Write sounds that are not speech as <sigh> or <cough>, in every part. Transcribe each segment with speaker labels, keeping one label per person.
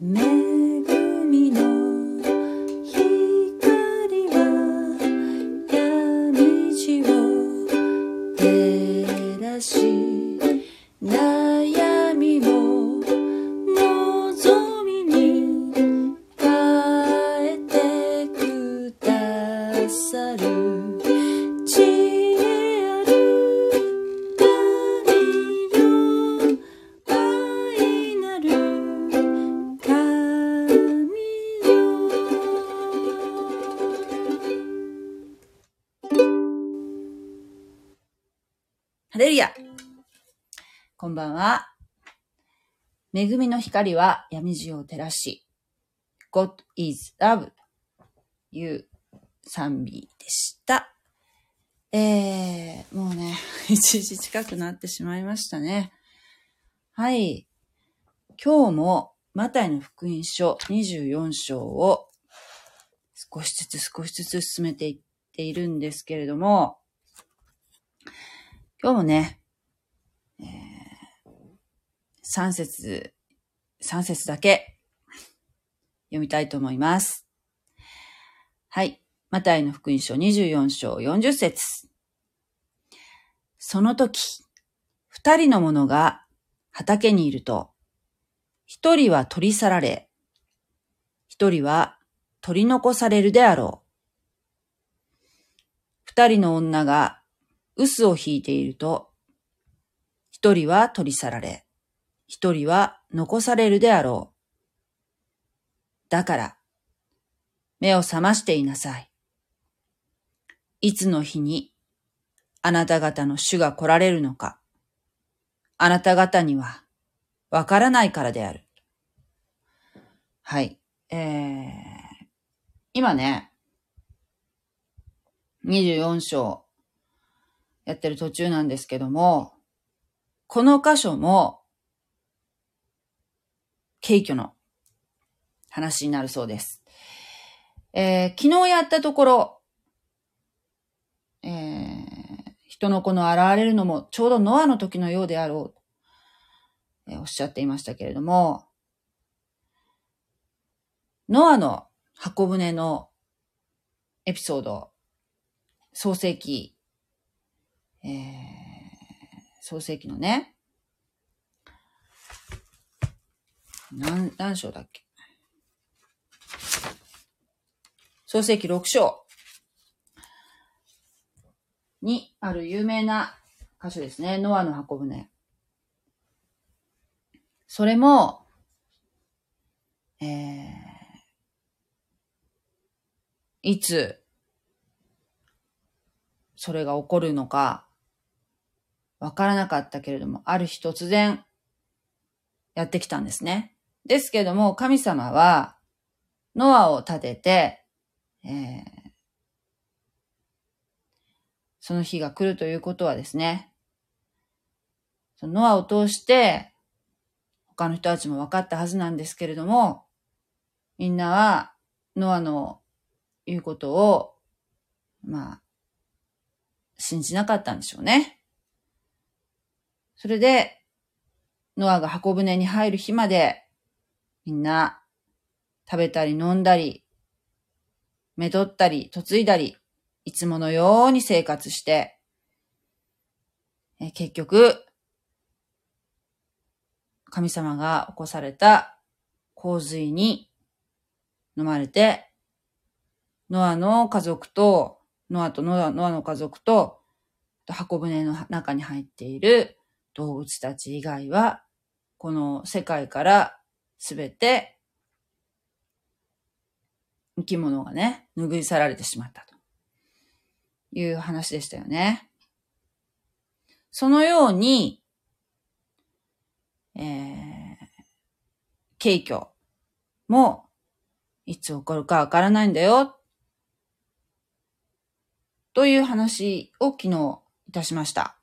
Speaker 1: 恵恵みの光は闇地を照らし、God is love という賛美でした。えー、もうね、<laughs> 1時近くなってしまいましたね。はい。今日もマタイの福音書24章を少しずつ少しずつ進めていっているんですけれども、今日もね、えー、3節、3節だけ読みたいと思います。はい。マタイの福音書24章40節その時、二人の者が畑にいると、一人は取り去られ、一人は取り残されるであろう。二人の女が臼を引いていると、一人は取り去られ、一人は残されるであろう。だから、目を覚ましていなさい。いつの日にあなた方の主が来られるのか、あなた方にはわからないからである。はい。えー、今ね、24章やってる途中なんですけども、この箇所も、軽挙の話になるそうです。えー昨日やったところ、えー人の子の現れるのもちょうどノアの時のようであろうと、えーおっしゃっていましたけれども、ノアの箱舟のエピソード、創世記、えー創世記のね、何、何章だっけ？創世記6章にある有名な箇所ですね。ノアの箱舟。それも、えー、いつ、それが起こるのか、わからなかったけれども、ある日突然、やってきたんですね。ですけども、神様は、ノアを立てて、えーその日が来るということはですね、そのノアを通して、他の人たちも分かったはずなんですけれども、みんなは、ノアの言うことを、まあ、信じなかったんでしょうね。それで、ノアが箱舟に入る日まで、みんな、食べたり飲んだり、めとったり、嫁いだり、いつものように生活して、え結局、神様が起こされた洪水に飲まれて、ノアの家族と、ノアとノアノアの家族、と箱舟の中に入っている動物たち以外は、この世界からすべて生き物がね、拭い去られてしまったという話でしたよね。そのように、えー、軽挙もいつ起こるかわからないんだよ。という話を昨日いたしました。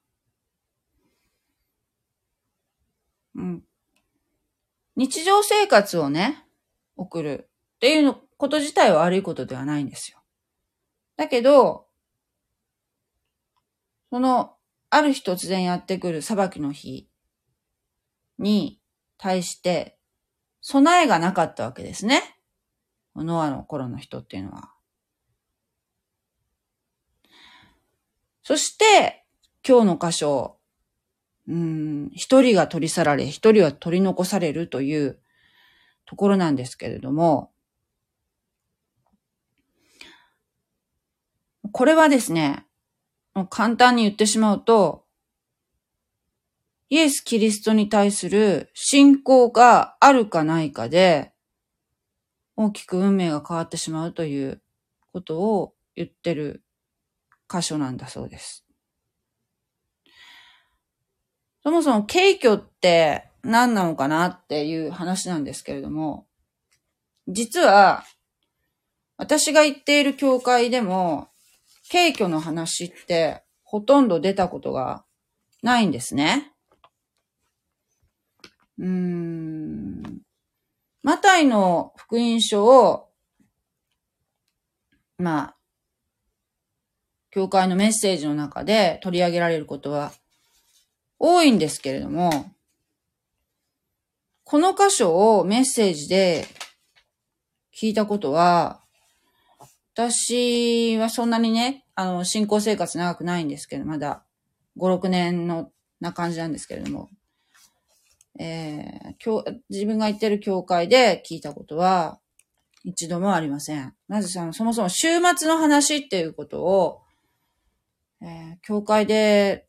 Speaker 1: うん、日常生活をね、送るっていうこと自体は悪いことではないんですよ。だけど、その、ある日突然やってくる裁きの日に対して、備えがなかったわけですね。ノアの頃の人っていうのは。そして、今日の箇所、うん、一人が取り去られ、一人は取り残されるというところなんですけれども、これはですね、もう簡単に言ってしまうと、イエス・キリストに対する信仰があるかないかで、大きく運命が変わってしまうということを言ってる箇所なんだそうです。そもそも敬虚って何なのかなっていう話なんですけれども、実は、私が行っている教会でも、敬虚の話ってほとんど出たことがないんですね。うーん。マタイの福音書を、まあ、教会のメッセージの中で取り上げられることは多いんですけれども、この箇所をメッセージで聞いたことは、私はそんなにね、あの、信仰生活長くないんですけど、まだ5、6年のな感じなんですけれども、えー、自分が行ってる教会で聞いたことは一度もありません。まずその、そもそも週末の話っていうことを、えー、教会で、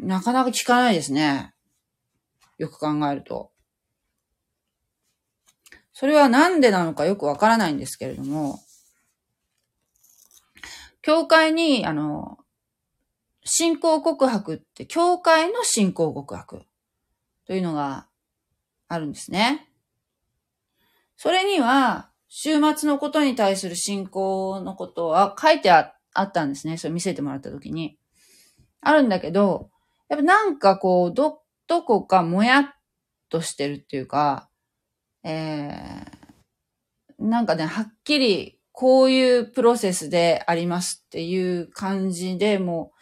Speaker 1: なかなか聞かないですね。よく考えると。それはなんでなのかよくわからないんですけれども、教会に、あの、信仰告白って、教会の信仰告白というのがあるんですね。それには、週末のことに対する信仰のことは書いてあったんですね。それ見せてもらったときに。あるんだけど、やっぱなんかこう、ど、どこかもやっとしてるっていうか、えー、なんかね、はっきりこういうプロセスでありますっていう感じでも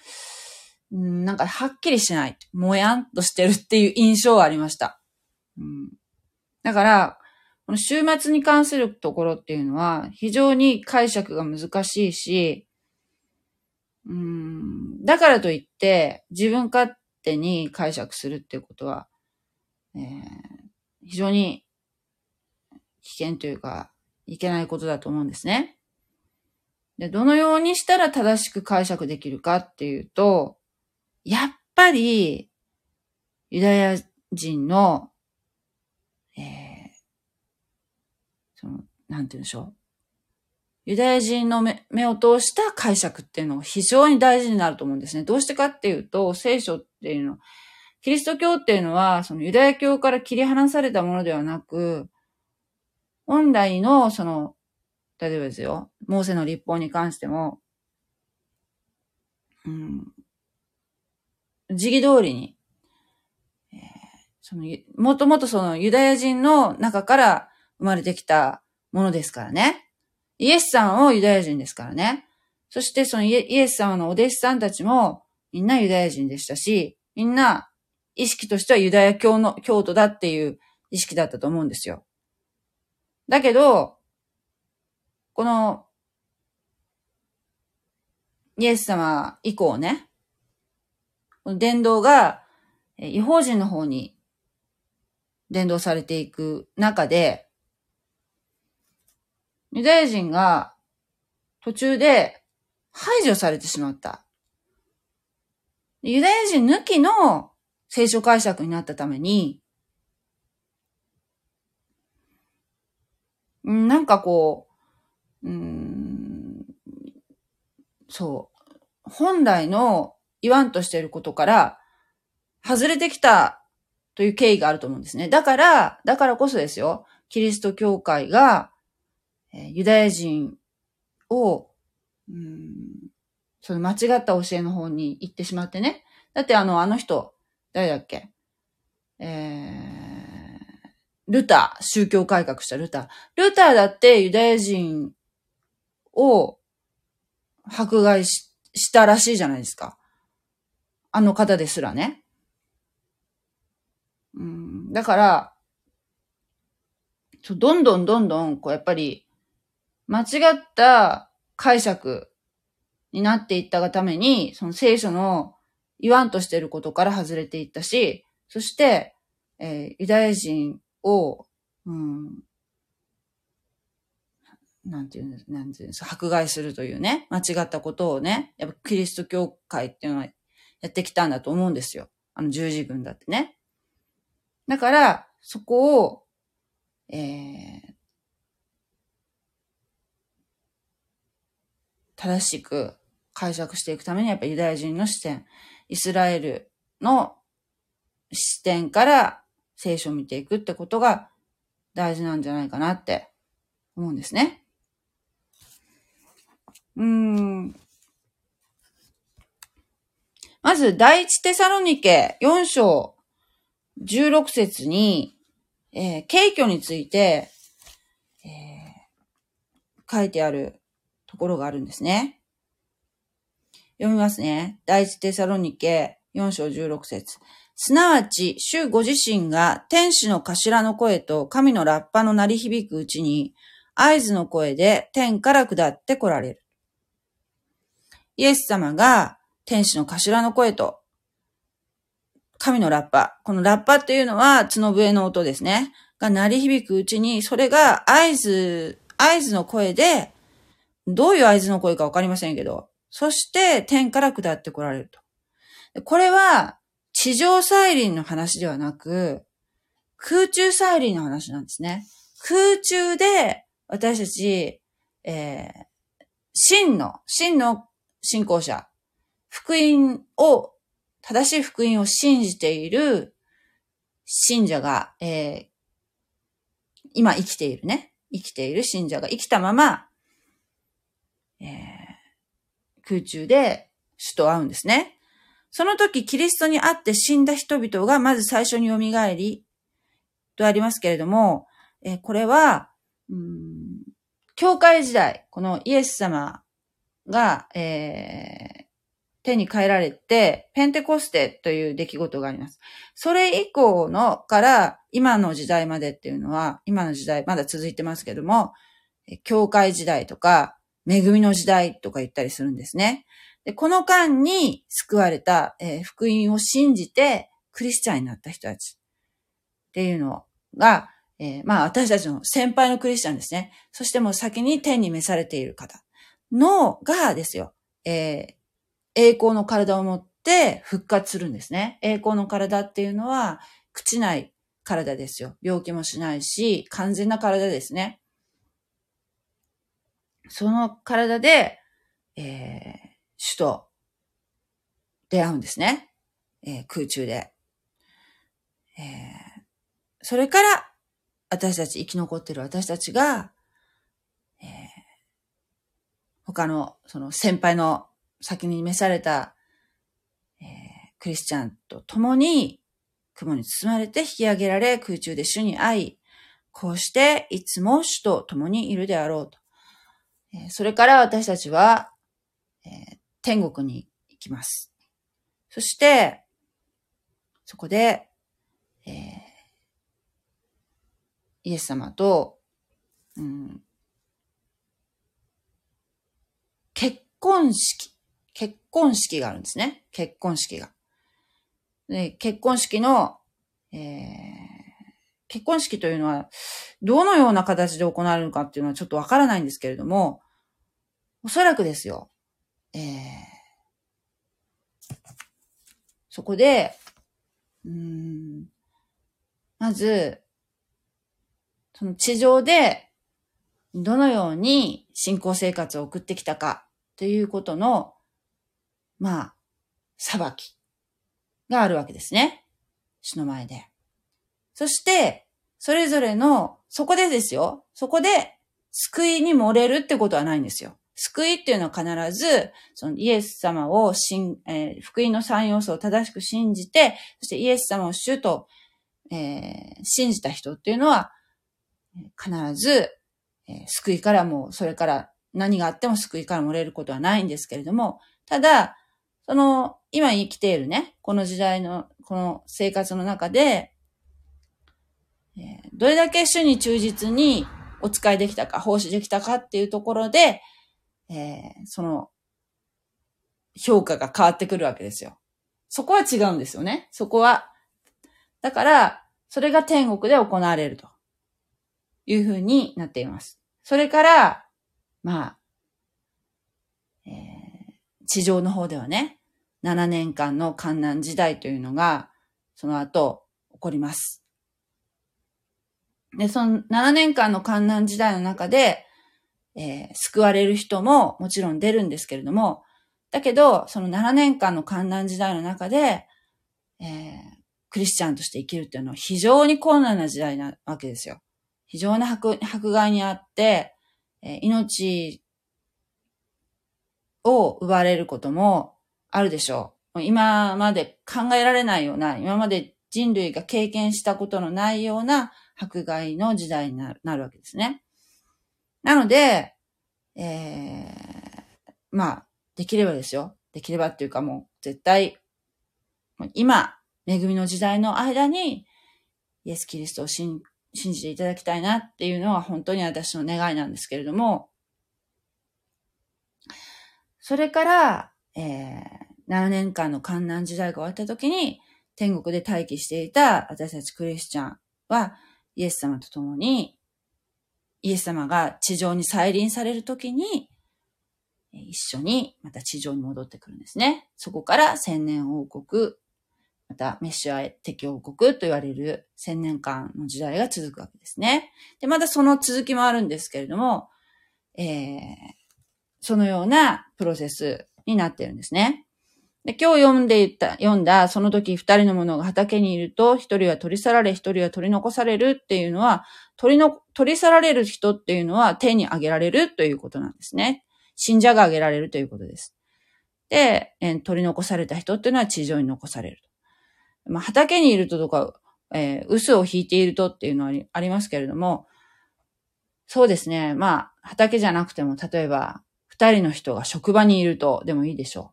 Speaker 1: う、なんかはっきりしない。もやんとしてるっていう印象はありました。うん、だから、この週末に関するところっていうのは非常に解釈が難しいし、うん、だからといって自分勝手に解釈するっていうことは、えー、非常に危険というか、いけないことだと思うんですね。で、どのようにしたら正しく解釈できるかっていうと、やっぱり、ユダヤ人の、えー、その、なんて言うんでしょう。ユダヤ人の目を通した解釈っていうのが非常に大事になると思うんですね。どうしてかっていうと、聖書っっていうの、キリスト教っていうのは、そのユダヤ教から切り離されたものではなく、本来の、その、例えばですよ、モーセの立法に関しても、うん、時期通りに、えー、その、もともとそのユダヤ人の中から生まれてきたものですからね。イエスさんをユダヤ人ですからね。そしてそのイエス様のお弟子さんたちもみんなユダヤ人でしたし、みんな意識としてはユダヤ教の、教徒だっていう意識だったと思うんですよ。だけど、この、イエス様以降ね、この伝道が、違法人の方に伝道されていく中で、ユダヤ人が途中で排除されてしまった。ユダヤ人抜きの聖書解釈になったために、なんかこう、うん、そう、本来の言わんとしていることから外れてきたという経緯があると思うんですね。だから、だからこそですよ。キリスト教会が、ユダヤ人を、うん、その間違った教えの方に行ってしまってね。だってあの、あの人、誰だっけ？えー、ルター、宗教改革したルター。ルターだってユダヤ人を迫害ししたらしいじゃないですか。あの方ですらね。うん、だから、どんどんどんどん、こうやっぱり、間違った解釈になっていったがために、その聖書の言わんとしていることから外れていったし、そして、えー、ユダヤ人を、うん、なんていうんです、なんていうんです迫害するというね、間違ったことをね、やっぱキリスト教会っていうのはやってきたんだと思うんですよ。あの十字軍だってね。だから、そこを、えー、正しく解釈していくためにやっぱユダヤ人の視点、イスラエルの視点から聖書を見ていくってことが大事なんじゃないかなって思うんですね。うん。まず、第一テサロニケ4章16節に、えー、敬虚について、えー、書いてあるところがあるんですね。読みますね。第一テサロニケ4章16節すなわち、主ご自身が天使の頭の声と神のラッパの鳴り響くうちに、合図の声で天から下って来られる。イエス様が天使の頭の声と神のラッパ。このラッパっていうのは角笛の音ですね。が鳴り響くうちに、それが合図、合図の声で、どういう合図の声かわかりませんけど、そして天から下って来られると。これは地上再臨の話ではなく、空中再臨の話なんですね。空中で私たち、えー、真の、真の信仰者、福音を正しい福音を信じている信者が、えー、今生きているね、生きている信者が生きたまま、えー、空中で主と会うんですね。その時、キリストに会って死んだ人々がまず最初に蘇り、とありますけれども、え、これは、うん、教会時代、このイエス様が、えー、手に変えられて、ペンテコステという出来事があります。それ以降のから今の時代までっていうのは、今の時代まだ続いてますけども、教会時代とか、恵みの時代とか言ったりするんですね。でこの間に救われた、えー、福音を信じてクリスチャンになった人たちっていうのが、えー、まあ私たちの先輩のクリスチャンですね。そしてもう先に天に召されている方のがですよ、えー、栄光の体を持って復活するんですね。栄光の体っていうのは、朽ちない体ですよ。病気もしないし、完全な体ですね。その体で、えー、主と出会うんですね。えー、空中で。えー、それから、私たち、生き残ってる私たちが、えー、他の、その先輩の先に召された、えー、クリスチャンと共に雲に包まれて引き上げられ空中で主に会い、こうしていつも主と共にいるであろうと。それから私たちは、えー、天国に行きます。そして、そこで、えー、イエス様と、うん、結婚式結婚式があるんですね。結婚式が。で結婚式の、えー、結婚式というのは、どのような形で行われるのかっていうのはちょっとわからないんですけれども、おそらくですよ、えー、そこで、うん、まず、その地上でどのように信仰生活を送ってきたかということのまあ、裁きがあるわけですね。主の前で。そして、それぞれの、そこでですよ。そこで、救いに漏れるってことはないんですよ。救いっていうのは必ず、そのイエス様を信、えー、福音の三要素を正しく信じて、そしてイエス様を主と、えー、信じた人っていうのは、必ず、えー、救いからも、それから何があっても救いから漏れることはないんですけれども、ただ、その、今生きているね、この時代の、この生活の中で、えー、どれだけ主に忠実にお使いできたか、奉仕できたかっていうところで、えー、その、評価が変わってくるわけですよ。そこは違うんですよね。そこは。だから、それが天国で行われるというふうになっています。それから、まあ、えー、地上の方ではね、7年間の観難時代というのが、その後、起こります。で、その7年間の観難時代の中で、えー、救われる人ももちろん出るんですけれども、だけど、その7年間の観難時代の中で、えー、クリスチャンとして生きるっていうのは非常に困難な時代なわけですよ。非常に迫迫害にあって、えー、命を奪われることもあるでしょう。今まで考えられないような、今まで人類が経験したことのないような迫害の時代になるわけですね。なので、えー、まあ、できればですよ。できればっていうかもう絶対、今、恵みの時代の間に、イエス・キリストを信じていただきたいなっていうのは本当に私の願いなんですけれども、それから、えー、7年間の観難時代が終わった時に、天国で待機していた私たちクリスチャンは、イエス様と共に、イエス様が地上に再臨される時に、一緒にまた地上に戻ってくるんですね。そこから千年王国、またメシア敵王国と言われる千年間の時代が続くわけですね。で、またその続きもあるんですけれども、えー、そのようなプロセスになっているんですね。で今日読んでいた、読んだ、その時二人の者が畑にいると、一人は取り去られ、一人は取り残されるっていうのは、取りの、取り去られる人っていうのは手に挙げられるということなんですね。信者が挙げられるということです。で、えー、取り残された人っていうのは地上に残される。まあ、畑にいるととか、えー、嘘を引いているとっていうのはありますけれども、そうですね。まあ、畑じゃなくても、例えば、二人の人が職場にいるとでもいいでしょ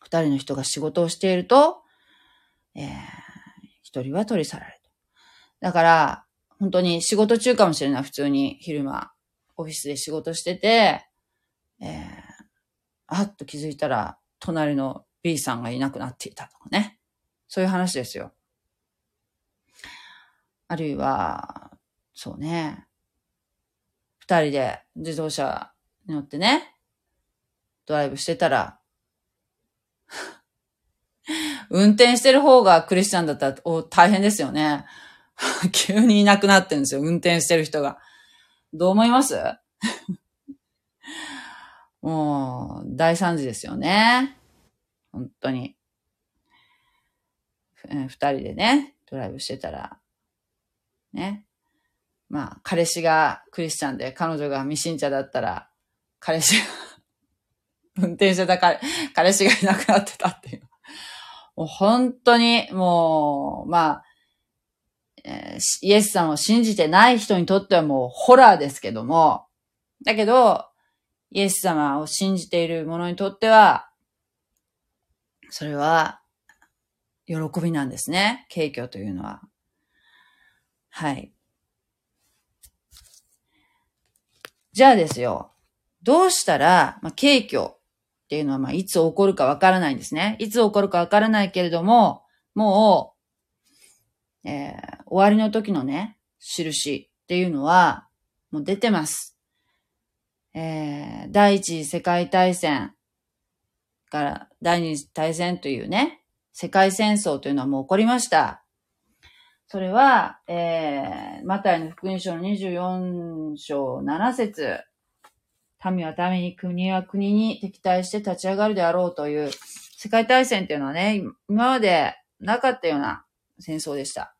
Speaker 1: う。二人の人が仕事をしていると、えー、一人は取り去られる。だから、本当に仕事中かもしれない、普通に昼間。オフィスで仕事してて、えー、あっと気づいたら、隣の B さんがいなくなっていたとかね。そういう話ですよ。あるいは、そうね。二人で自動車に乗ってね、ドライブしてたら、<laughs> 運転してる方がクリスチャンだったら大変ですよね。<laughs> 急にいなくなってんですよ、運転してる人が。どう思います？<laughs> もう、大惨事ですよね。本当に。二人でね、ドライブしてたら、ね。まあ、彼氏がクリスチャンで、彼女が未信者だったら、彼氏が <laughs> 運転してた彼彼氏がいなくなってたっていう。もう本当に、もう、まあ、えー、イエスさんを信じてない人にとってはもうホラーですけども、だけど、イエス様を信じている者にとっては、それは、喜びなんですね。敬虚というのは。はい。じゃあですよ。どうしたら、まあ、敬虚っていうのは、まあ、いつ起こるかわからないんですね。いつ起こるかわからないけれども、もう、えー、終わりの時のね、印っていうのは、もう出てます。えー、第一次世界大戦から第二次大戦というね、世界戦争というのはもう起こりました。それは、えー、マタイの福音書の24章7節民は民に国は国に敵対して立ち上がるであろうという世界大戦っていうのはね、今までなかったような戦争でした。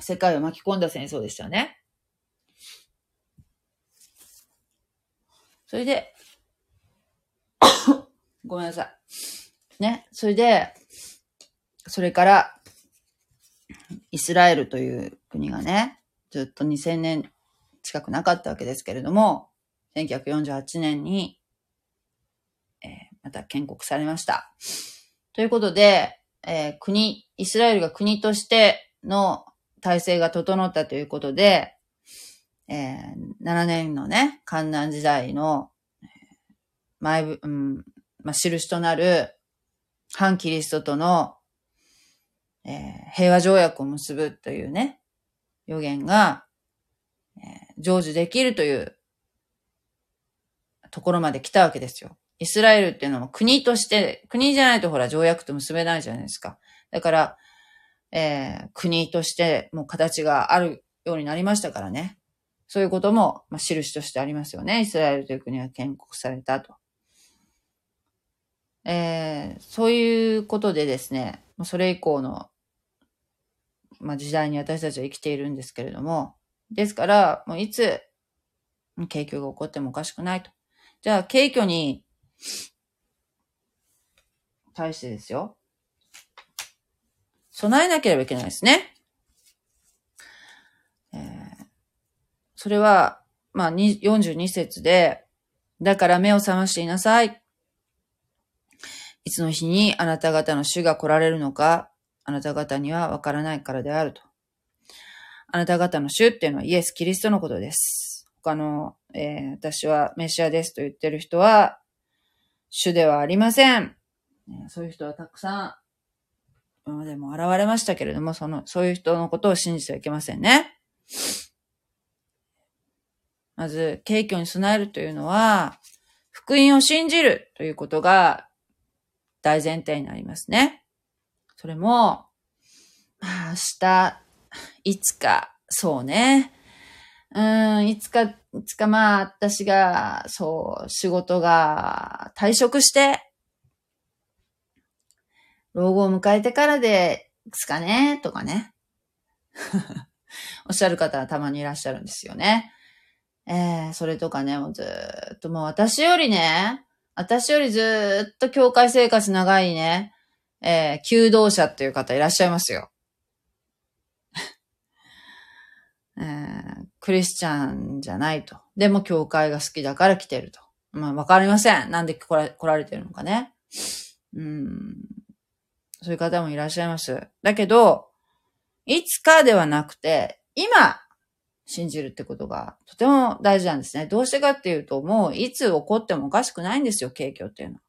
Speaker 1: 世界を巻き込んだ戦争でしたね。それで、<coughs> ごめんなさい。ね。それで、それから、イスラエルという国がね、ずっと2000年近くなかったわけですけれども、1948年に、えー、また建国されました。ということで、えー、国、イスラエルが国として、の体制が整ったということで、えー、7年のね、観南時代の、前、うん、まあ、印となる、反キリストとの、えー、平和条約を結ぶというね、予言が、えー、成就できるというところまで来たわけですよ。イスラエルっていうのも国として、国じゃないとほら条約と結べないじゃないですか。だから、えー、国としてもう形があるようになりましたからね。そういうことも、まあ、印としてありますよね。イスラエルという国が建国されたと。えー、そういうことでですね、それ以降の、まあ、時代に私たちは生きているんですけれども、ですから、もういつ、景況が起こってもおかしくないと。じゃあ、景挙に対してですよ。備えなければいけないですね。えー、それは、まあ、42節で、だから目を覚ましていなさい。いつの日にあなた方の主が来られるのか、あなた方にはわからないからであると。あなた方の主っていうのはイエス・キリストのことです。他の、えー、私はメシアですと言ってる人は、主ではありません。そういう人はたくさん、今までも現れましたけれども、その、そういう人のことを信じてはいけませんね。まず、敬虚に備えるというのは、福音を信じるということが大前提になりますね。それも、明日、いつか、そうね。うん、いつか、いつかまあ、私が、そう、仕事が退職して、老後を迎えてからですかね、とかね。<laughs> おっしゃる方はたまにいらっしゃるんですよね。えー、それとかね、もうずっともう私よりね、私よりずっと教会生活長いね、えー、求道者っていう方いらっしゃいますよ。<laughs> えー、クリスチャンじゃないと。でも教会が好きだから来てると。まあ、わかりません。なんで来ら来られてるのかね。うん。そういう方もいらっしゃいます。だけど、いつかではなくて、今、信じるってことがとても大事なんですね。どうしてかっていうと、もういつ起こってもおかしくないんですよ、景況っていうのは。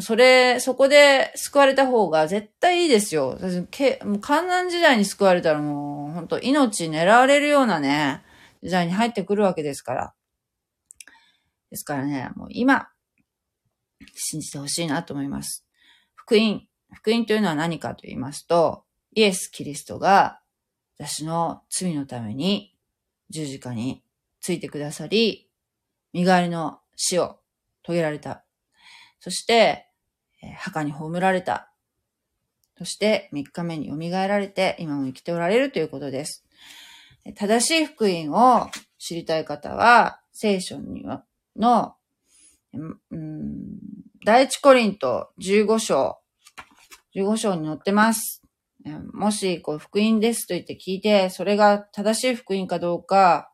Speaker 1: それ、そこで救われた方が絶対いいですよ。もう観難時代に救われたらもう、本当命狙われるようなね、時代に入ってくるわけですから。ですからね、もう今、信じてほしいなと思います。福音。福音というのは何かと言いますと、イエス・キリストが私の罪のために十字架についてくださり、身代わりの死を遂げられた。そして、墓に葬られた。そして三日目に蘇られて今も生きておられるということです。正しい福音を知りたい方は、聖書には、の、うん、第一コリント15章、15章に載ってます。もし、こう、福音ですと言って聞いて、それが正しい福音かどうか、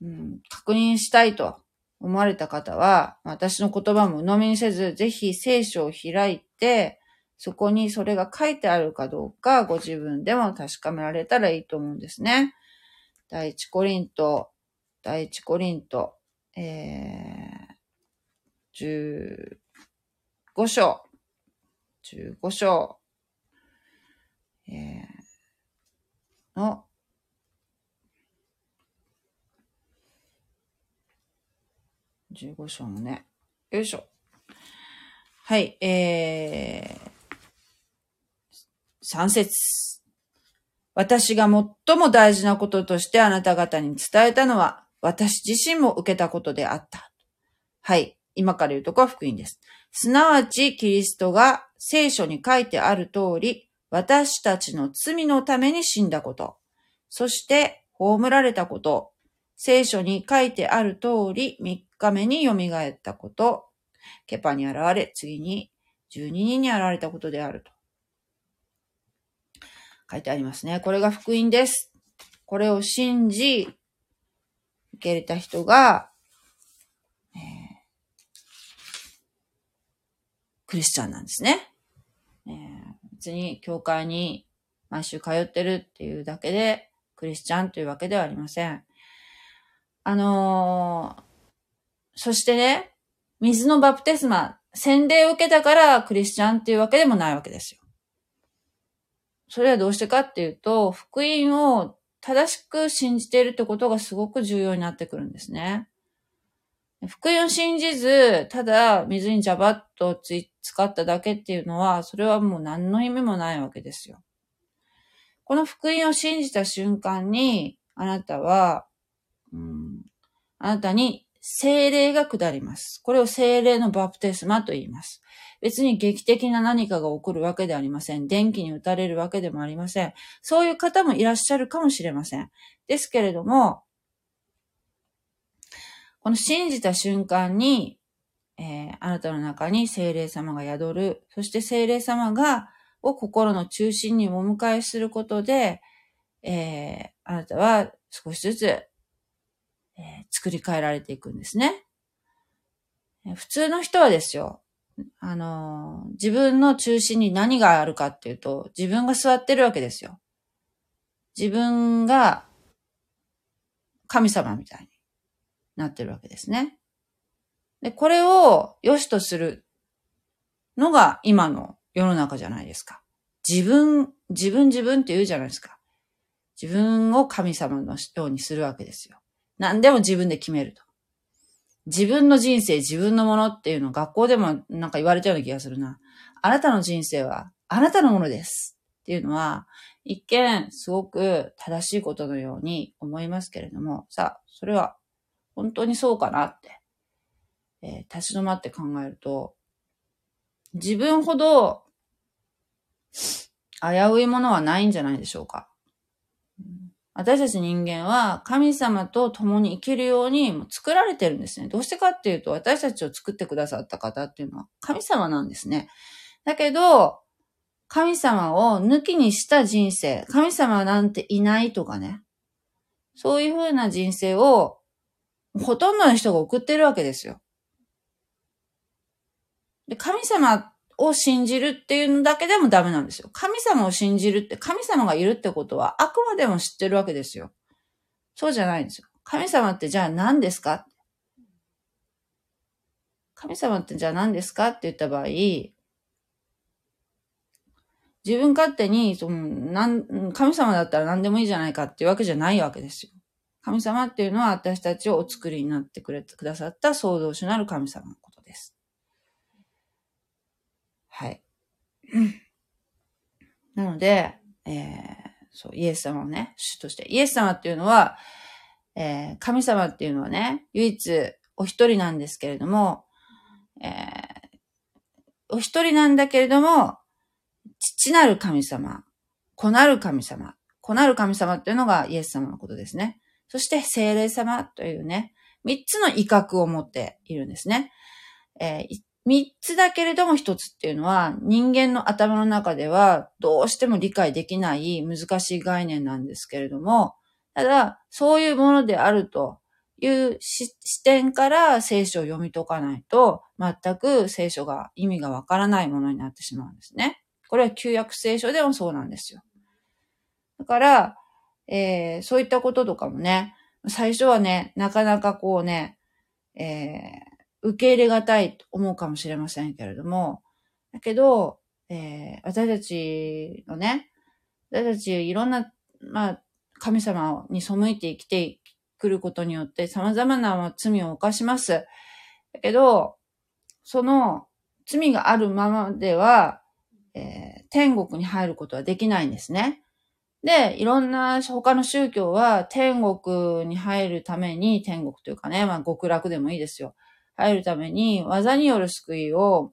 Speaker 1: うん、確認したいと思われた方は、私の言葉も鵜呑みにせず、ぜひ聖書を開いて、そこにそれが書いてあるかどうか、ご自分でも確かめられたらいいと思うんですね。第一コリント、第一コリント、えー、15章、15章、えー、の、15章のね、よいしょ。はい、えー、3節私が最も大事なこととしてあなた方に伝えたのは、私自身も受けたことであった。はい。今から言うとこは福音です。すなわち、キリストが聖書に書いてある通り、私たちの罪のために死んだこと、そして葬られたこと、聖書に書いてある通り3日目に蘇ったこと、ケパに現れ、次に12人に現れたことであると。書いてありますね。これが福音です。これを信じ、受け入れた人が、えー、クリスチャンなんですね。えー別に教会に毎週通ってるっていうだけで、クリスチャンというわけではありません。あのー、そしてね、水のバプテスマ、洗礼を受けたからクリスチャンっていうわけでもないわけですよ。それはどうしてかっていうと、福音を正しく信じているってことがすごく重要になってくるんですね。福音を信じず、ただ水にジャバッとつい使っただけっていうのは、それはもう何の意味もないわけですよ。この福音を信じた瞬間に、あなたは、うん、あなたに精霊が下ります。これを精霊のバプテスマと言います。別に劇的な何かが起こるわけではありません。電気に打たれるわけでもありません。そういう方もいらっしゃるかもしれません。ですけれども、この信じた瞬間に、えー、あなたの中に精霊様が宿る。そして精霊様が、を心の中心にお迎えすることで、えー、あなたは少しずつ、えー、作り変えられていくんですね。普通の人はですよ、あの、自分の中心に何があるかっていうと、自分が座ってるわけですよ。自分が神様みたいになってるわけですね。で、これを良しとするのが今の世の中じゃないですか。自分、自分自分って言うじゃないですか。自分を神様のようにするわけですよ。何でも自分で決めると。自分の人生、自分のものっていうの学校でもなんか言われたような気がするな。あなたの人生はあなたのものですっていうのは、一見すごく正しいことのように思いますけれども、さあ、それは本当にそうかなって、えー、立ち止まって考えると、自分ほど危ういものはないんじゃないでしょうか。私たち人間は神様と共に生きるように作られてるんですね。どうしてかっていうと、私たちを作ってくださった方っていうのは神様なんですね。だけど、神様を抜きにした人生、神様なんていないとかね。そういう風な人生を、ほとんどの人が送ってるわけですよ。で神様を信じるっていうのだけでもダメなんですよ。神様を信じるって、神様がいるってことはあくまでも知ってるわけですよ。そうじゃないんですよ。神様ってじゃあ何ですか？神様ってじゃあ何ですかって言った場合、自分勝手に、その、なん、神様だったら何でもいいじゃないかっていうわけじゃないわけですよ。神様っていうのは私たちをお作りになってくれてくださった創造主なる神様のこと。はい。なので、えー、そう、イエス様をね、主として。イエス様っていうのは、えー、神様っていうのはね、唯一お一人なんですけれども、えー、お一人なんだけれども、父なる神様、子なる神様、子なる神様っていうのがイエス様のことですね。そして精霊様というね、三つの威嚇を持っているんですね。えー、三つだけれども一つっていうのは人間の頭の中ではどうしても理解できない難しい概念なんですけれども、ただそういうものであるという視点から聖書を読み解かないと全く聖書が意味がわからないものになってしまうんですね。これは旧約聖書でもそうなんですよ。だから、えー、そういったこととかもね、最初はね、なかなかこうね、えー受け入れがたいと思うかもしれませんけれども、だけど、えー、私たちのね、私たちいろんな、まあ、神様に背いて生きてくることによって様々な罪を犯します。だけど、その罪があるままでは、えー、天国に入ることはできないんですね。で、いろんな他の宗教は天国に入るために、天国というかね、まあ極楽でもいいですよ。入るために技による救いを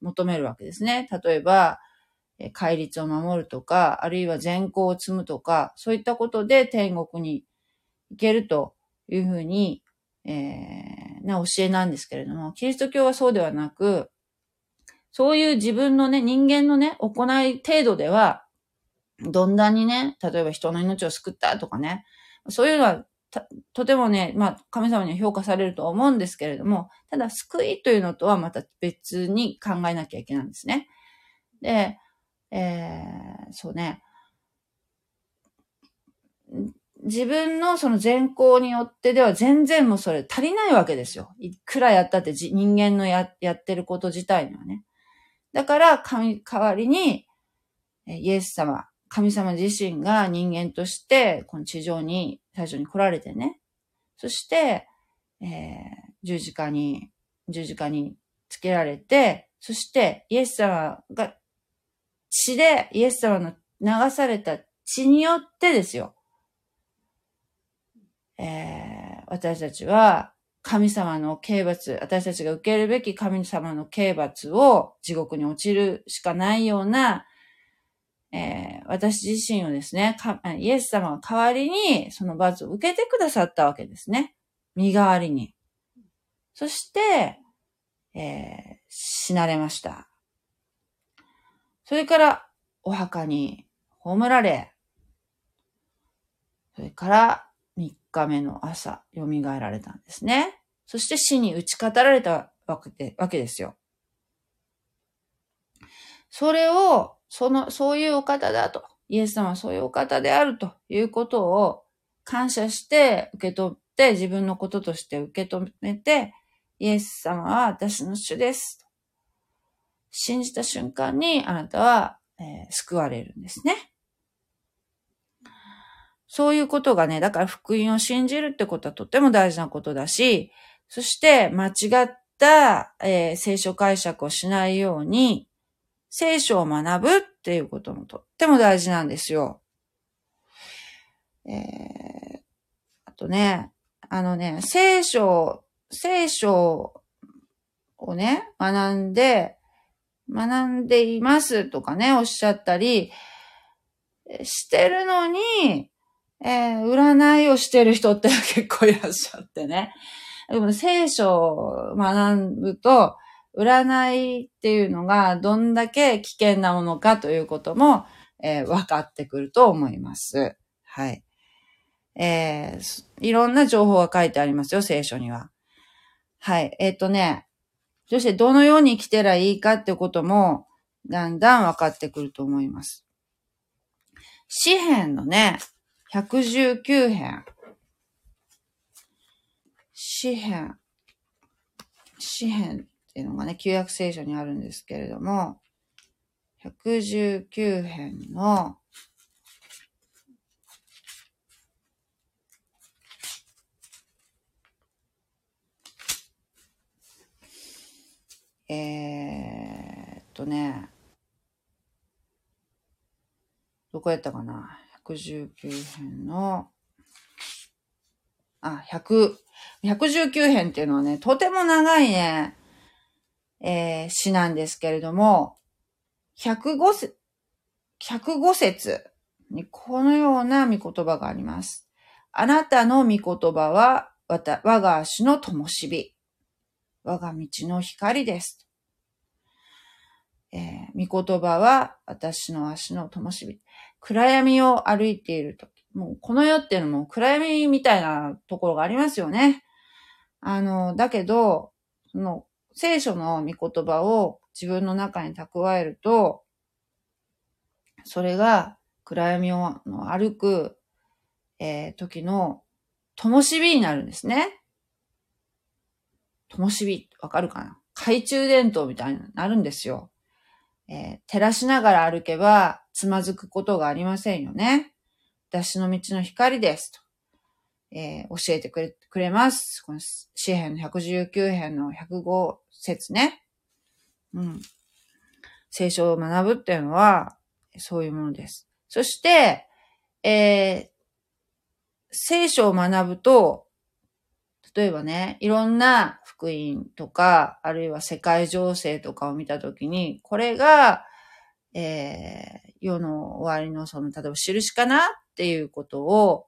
Speaker 1: 求めるわけですね。例えば、戒律を守るとか、あるいは善行を積むとか、そういったことで天国に行けるというふうに、えー、な教えなんですけれども、キリスト教はそうではなく、そういう自分のね、人間のね、行い程度では、どんだんにね、例えば人の命を救ったとかね、そういうのはとてもね、まあ、神様には評価されると思うんですけれども、ただ、救いというのとはまた別に考えなきゃいけないんですね。で、えー、そうね、自分のその善行によってでは全然もうそれ足りないわけですよ。いくらやったって人間のややってること自体にはね。だから神、代わりに、イエス様、神様自身が人間として、この地上に最初に来られてね。そして、えー、十字架に、十字架につけられて、そしてイエス様が血でイエス様の流された血によってですよ。えー、私たちは神様の刑罰、私たちが受けるべき神様の刑罰を地獄に落ちるしかないような、えー、私自身をですね、イエス様が代わりにその罰を受けてくださったわけですね。身代わりに。そして、えー、死なれました。それから、お墓に葬られ、それから3日目の朝、蘇られたんですね。そして死に打ち勝たられたわけでわけですよ。それを、その、そういうお方だと、イエス様はそういうお方であるということを感謝して受け取って、自分のこととして受け止めて、イエス様は私の主です。信じた瞬間にあなたは、えー、救われるんですね。そういうことがね、だから福音を信じるってことはとっても大事なことだし、そして間違った、えー、聖書解釈をしないように、聖書を学ぶっていうこともとっても大事なんですよ。えー、あとね、あのね、聖書、聖書をね、学んで、学んでいますとかね、おっしゃったり、してるのに、えー、占いをしてる人って結構いらっしゃってね。でも聖書を学ぶと、占いっていうのがどんだけ危険なものかということも、えー、分かってくると思います。はい。えー、いろんな情報が書いてありますよ、聖書には。はい。えっ、ー、とね、そしてどのように生きてらいいかってことも、だんだん分かってくると思います。詩篇のね、119編。詩篇。詩篇っていうのがね、旧約聖書にあるんですけれども、119編のえー、っとね、どこやったかな ?119 編の、あ、100、119編っていうのはね、とても長いね、えー、詩なんですけれども、105節、105節にこのような見言葉があります。あなたの見言葉は、わた我が足の灯火。我が道の光です。えー、御言葉は私の足の灯火。暗闇を歩いているとき。もうこの世っていうのも暗闇みたいなところがありますよね。あの、だけど、その聖書の御言葉を自分の中に蓄えると、それが暗闇を歩く、えー、時の灯火になるんですね。灯火、わかるかな？懐中電灯みたいになるんですよ。えー、照らしながら歩けばつまずくことがありませんよね。私の道の光ですと。えー、教えてくれ、くれます。この詩編の119編の105節ね。うん。聖書を学ぶっていうのは、そういうものです。そして、えー、聖書を学ぶと、例えばね、いろんな福音とか、あるいは世界情勢とかを見たときに、これが、えー、世の終わりのその、例えば印かなっていうことを、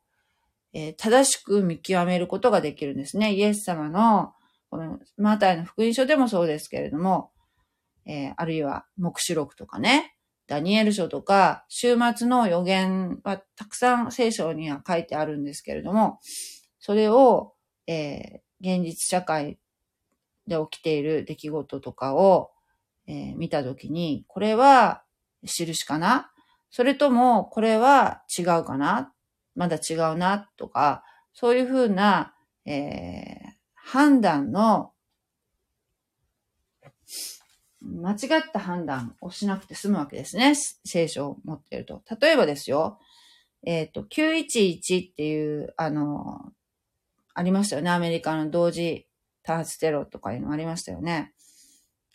Speaker 1: えー、正しく見極めることができるんですね。イエス様の、この、マタイの福音書でもそうですけれども、えー、あるいは、目視録とかね、ダニエル書とか、週末の予言はたくさん聖書には書いてあるんですけれども、それを、えー、現実社会で起きている出来事とかを、えー、見たときに、これは印かな。それとも、これは違うかな。まだ違うなとか、そういうふうな、えー、判断の、間違った判断をしなくて済むわけですね。聖書を持っていると。例えばですよ、えっ、ー、と、911っていう、あの、ありましたよね。アメリカの同時多発テロとかいうのありましたよね。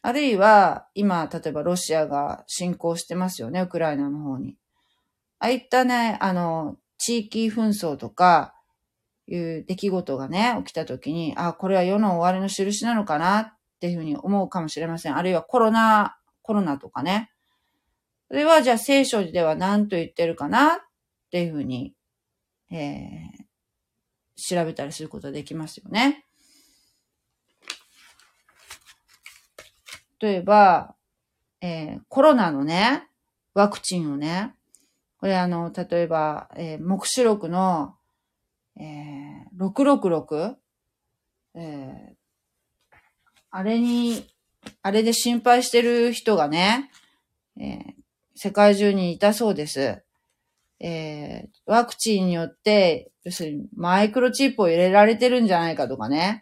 Speaker 1: あるいは、今、例えばロシアが侵攻してますよね、ウクライナの方に。ああいったね、あの、地域紛争とか、いう出来事がね、起きた時に、あ、これは世の終わりの印なのかなっていうふうに思うかもしれません。あるいはコロナ、コロナとかね。それはじゃあ聖書では何と言ってるかなっていうふうに、えー、調べたりすることができますよね。例えば、えー、コロナのね、ワクチンをね、これあの、例えば、えー、目視録の、えー、666、えー、あれに、あれで心配してる人がね、えー、世界中にいたそうです。えー、ワクチンによって、要するにマイクロチップを入れられてるんじゃないかとかね、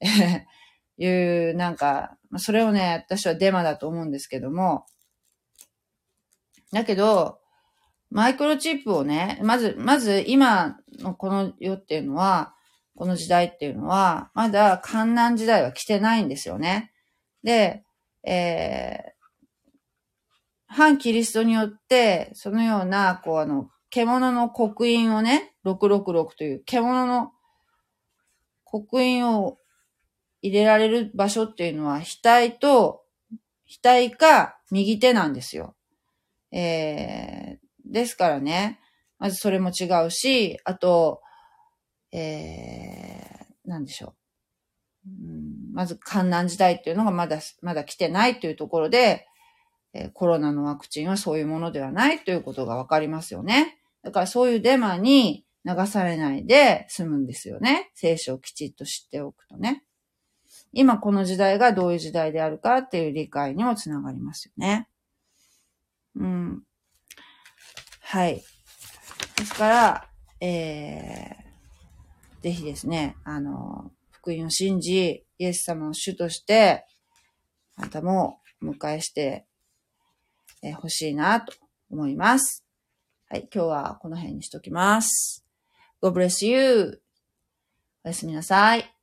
Speaker 1: え <laughs> いう、なんか、それをね、私はデマだと思うんですけども、だけど、マイクロチップをね、まず、まず今のこの世っていうのは、この時代っていうのは、まだ観難時代は来てないんですよね。で、えー、反キリストによって、そのような、こうあの、獣の刻印をね、666という獣の刻印を入れられる場所っていうのは、額と、額か右手なんですよ。えー、ですからね、まずそれも違うし、あと、えー、なんでしょう。ん、まず、観難時代っていうのがまだ、まだ来てないというところで、え、コロナのワクチンはそういうものではないということがわかりますよね。だからそういうデマに流されないで済むんですよね。聖書をきちっと知っておくとね。今この時代がどういう時代であるかっていう理解にもつながりますよね。うん。はい。ですから、えー、ぜひですね、あの、福音を信じ、イエス様を主として、あなたもお迎えしてほ、えー、しいなと思います。はい、今日はこの辺にしときます。God bless you. おやすみなさい。